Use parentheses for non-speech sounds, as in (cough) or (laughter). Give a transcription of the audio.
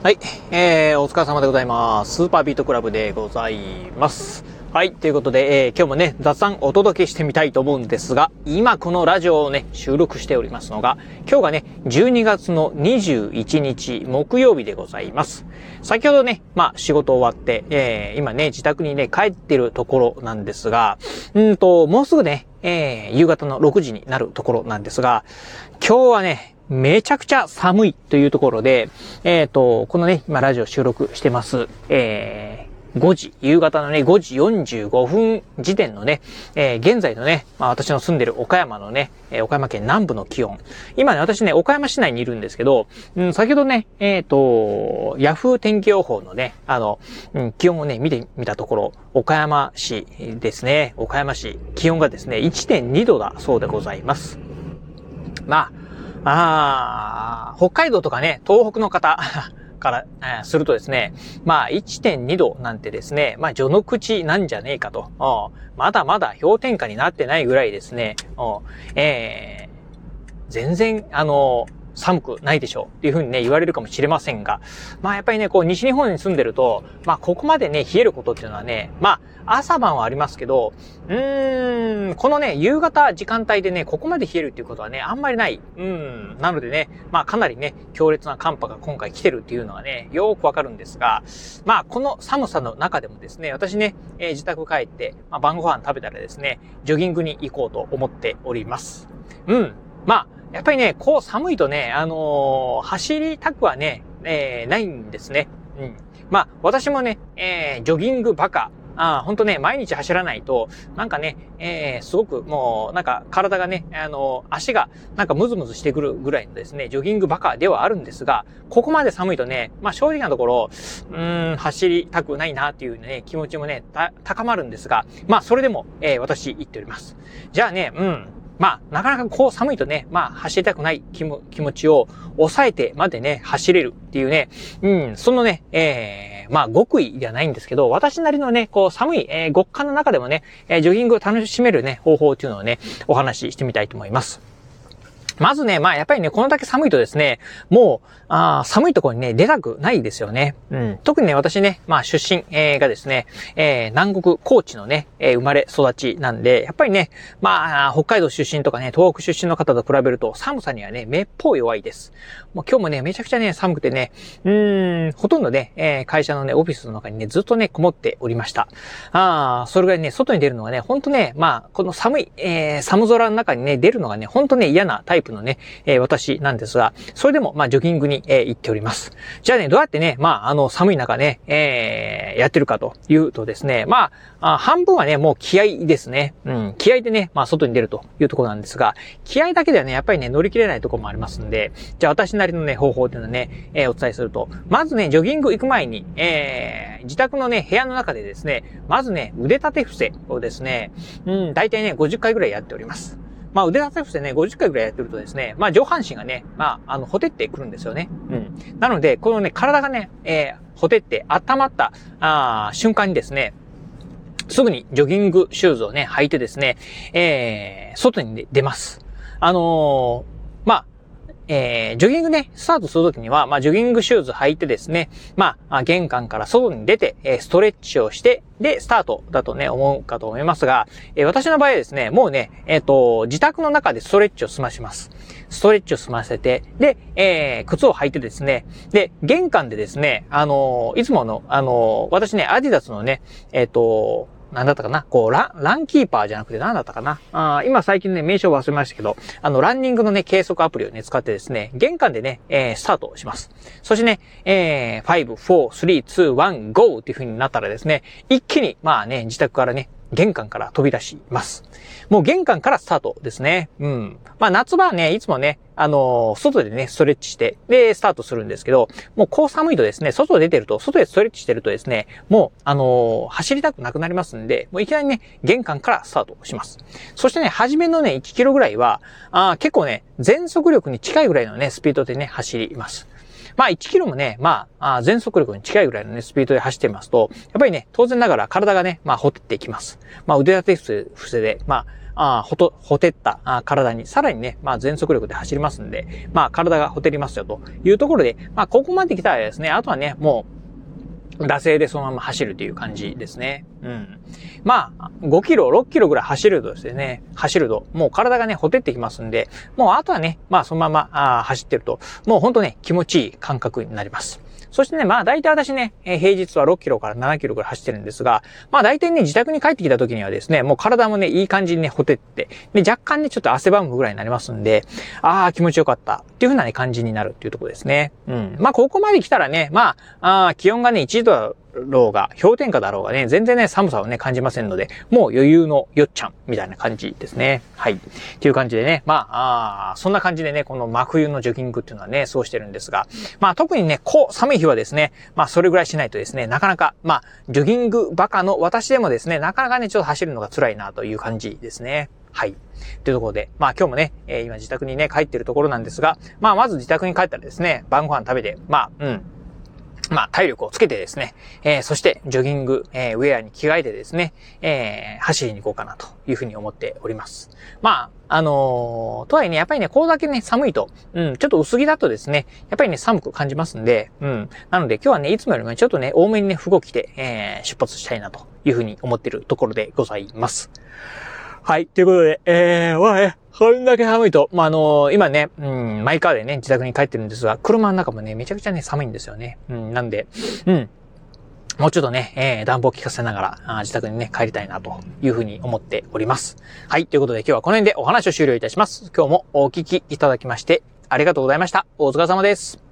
はい。えー、お疲れ様でございます。スーパービートクラブでございます。はい。ということで、えー、今日もね、雑談お届けしてみたいと思うんですが、今このラジオをね、収録しておりますのが、今日がね、12月の21日木曜日でございます。先ほどね、まあ仕事終わって、えー、今ね、自宅にね、帰ってるところなんですが、うんと、もうすぐね、えー、夕方の6時になるところなんですが、今日はね、めちゃくちゃ寒いというところで、えっ、ー、と、このね、今ラジオ収録してます、えー、5時、夕方のね、5時45分時点のね、えー、現在のね、まあ私の住んでる岡山のね、えー、岡山県南部の気温。今ね、私ね、岡山市内にいるんですけど、うん、先ほどね、えっ、ー、と、ヤフー天気予報のね、あの、うん、気温をね、見てみたところ、岡山市ですね、岡山市、気温がですね、1.2度だそうでございます。まあ、ああ、北海道とかね、東北の方 (laughs) から、え、するとですね、まあ1.2度なんてですね、まあ序の口なんじゃねえかと。まだまだ氷点下になってないぐらいですね、えー、全然、あの寒くないでしょうっていうふうにね、言われるかもしれませんが、まあやっぱりね、こう西日本に住んでると、まあここまでね、冷えることっていうのはね、まあ朝晩はありますけど、うーん、このね、夕方時間帯でね、ここまで冷えるっていうことはね、あんまりない。うん、なのでね、まあかなりね、強烈な寒波が今回来てるっていうのはね、よくわかるんですが、まあこの寒さの中でもですね、私ね、えー、自宅帰って、まあ、晩ご飯食べたらですね、ジョギングに行こうと思っております。うん。まあ、やっぱりね、こう寒いとね、あのー、走りたくはね、えー、ないんですね。うん。まあ、私もね、えー、ジョギングバカ。あ本当ね、毎日走らないと、なんかね、えー、すごくもう、なんか体がね、あの、足がなんかムズムズしてくるぐらいのですね、ジョギングバカではあるんですが、ここまで寒いとね、まあ正直なところ、うーん、走りたくないなっていうね、気持ちもね、高まるんですが、まあそれでも、えー、私言っております。じゃあね、うん、まあ、なかなかこう寒いとね、まあ、走りたくない気も気持ちを抑えてまでね、走れるっていうね、うん、そのね、えー、まあ、極意ではないんですけど、私なりのね、こう寒い、えー、極寒の中でもね、え、ジョギングを楽しめるね、方法っていうのをね、お話ししてみたいと思います。まずね、まあやっぱりね、このだけ寒いとですね、もう、あ寒いところにね、出たくないですよね。うん。特にね、私ね、まあ出身、えー、がですね、えー、南国高知のね、えー、生まれ育ちなんで、やっぱりね、まあ、北海道出身とかね、東北出身の方と比べると寒さにはね、めっぽう弱いです。もう今日もね、めちゃくちゃね、寒くてね、うーん、ほとんどね、えー、会社のね、オフィスの中にね、ずっとね、こもっておりました。ああ、それぐらいね、外に出るのがね、ほんとね、まあ、この寒い、えー、寒空の中にね、出るのがね、ほんとね、嫌なタイププのね、えー、私なんですが、それでも、まあ、ジョギングに、えー、行っております。じゃあね、どうやってね、まあ、あの、寒い中ね、えー、やってるかというとですね、まあ、あ半分はね、もう気合ですね。うん、気合でね、まあ、外に出るというところなんですが、気合だけではね、やっぱりね、乗り切れないところもありますんで、じゃあ私なりのね、方法っていうのはね、えー、お伝えすると、まずね、ジョギング行く前に、えー、自宅のね、部屋の中でですね、まずね、腕立て伏せをですね、うん、大体ね、50回ぐらいやっております。まあ腕立て伏せね、50回ぐらいやってるとですね、まあ上半身がね、まあ、あの、ほてってくるんですよね。うん。なので、このね、体がね、えー、ほてって温まった、あ瞬間にですね、すぐにジョギングシューズをね、履いてですね、えー、外に出ます。あのーえー、ジョギングね、スタートするときには、まあ、ジョギングシューズ履いてですね、まあ、玄関から外に出て、えー、ストレッチをして、で、スタートだとね、思うかと思いますが、えー、私の場合はですね、もうね、えっ、ー、と、自宅の中でストレッチを済まします。ストレッチを済ませて、で、えー、靴を履いてですね、で、玄関でですね、あのいつもの、あの私ね、アディダスのね、えっ、と、なんだったかな？こう、ラン、ランキーパーじゃなくて何だったかな？あ今最近ね、名称忘れましたけど、あの、ランニングのね、計測アプリをね、使ってですね、玄関でね、えー、スタートします。そしてね、えー、5、4、3、2、1、GO! っていう風になったらですね、一気に、まあね、自宅からね、玄関から飛び出します。もう玄関からスタートですね。うん。まあ夏場はね、いつもね、あのー、外でね、ストレッチして、で、スタートするんですけど、もうこう寒いとですね、外出てると、外でストレッチしてるとですね、もう、あのー、走りたくなくなりますんで、もういきなりね、玄関からスタートします。そしてね、初めのね、1キロぐらいは、あ結構ね、全速力に近いぐらいのね、スピードでね、走ります。まあ1キロもね、まあ、全速力に近いぐらいのね、スピードで走ってますと、やっぱりね、当然ながら体がね、まあ、ほてっていきます。まあ、腕立て伏せで、まあ、あほと、ほてったあ体に、さらにね、まあ全速力で走りますんで、まあ体がほてりますよというところで、まあここまで来たらですね、あとはね、もう、惰性でそのまま走るという感じですね。うん。まあ、5キロ、6キロぐらい走るとですね、走ると、もう体がね、ほてってきますんで、もうあとはね、まあそのままあ走ってると、もうほんとね、気持ちいい感覚になります。そしてね、まあ大体私ね、え平日は6キロから7キロぐらい走ってるんですが、まあ大体ね、自宅に帰ってきた時にはですね、もう体もね、いい感じにね、ほてって、で、若干ね、ちょっと汗ばむぐらいになりますんで、ああ、気持ちよかったっていう風なね、感じになるっていうとこですね。うん。まあここまで来たらね、まあ、あ気温がね、1度ろうが、氷点下だろうがね、全然ね、寒さをね、感じませんので、もう余裕のよっちゃん、みたいな感じですね。はい。っていう感じでね、まあ、あそんな感じでね、この真冬のジョギングっていうのはね、そうしてるんですが、まあ特にね、こう、寒い日はですね、まあそれぐらいしないとですね、なかなか、まあ、ジョギングバカの私でもですね、なかなかね、ちょっと走るのが辛いなという感じですね。はい。というところで、まあ今日もね、えー、今自宅にね、帰ってるところなんですが、まあまず自宅に帰ったらですね、晩ご飯食べて、まあ、うん、まあ、体力をつけてですね、えー、そして、ジョギング、えー、ウェアに着替えてですね、えー、走りに行こうかなというふうに思っております。まあ、あのー、とはいえね、やっぱりね、これだけね、寒いと、うん、ちょっと薄着だとですね、やっぱりね、寒く感じますんで、うん、なので今日はね、いつもよりもちょっとね、多めにね、服を着て、えー、出発したいなというふうに思っているところでございます。はい、ということで、えー、わえ、こんだけ寒いと、まあ、あのー、今ね、うん、マイカーでね、自宅に帰ってるんですが、車の中もね、めちゃくちゃね、寒いんですよね。うん、なんで、うん、もうちょっとね、えー、暖房効かせながらあ、自宅にね、帰りたいなというふうに思っております。はい、ということで今日はこの辺でお話を終了いたします。今日もお聞きいただきまして、ありがとうございました。お疲れ様です。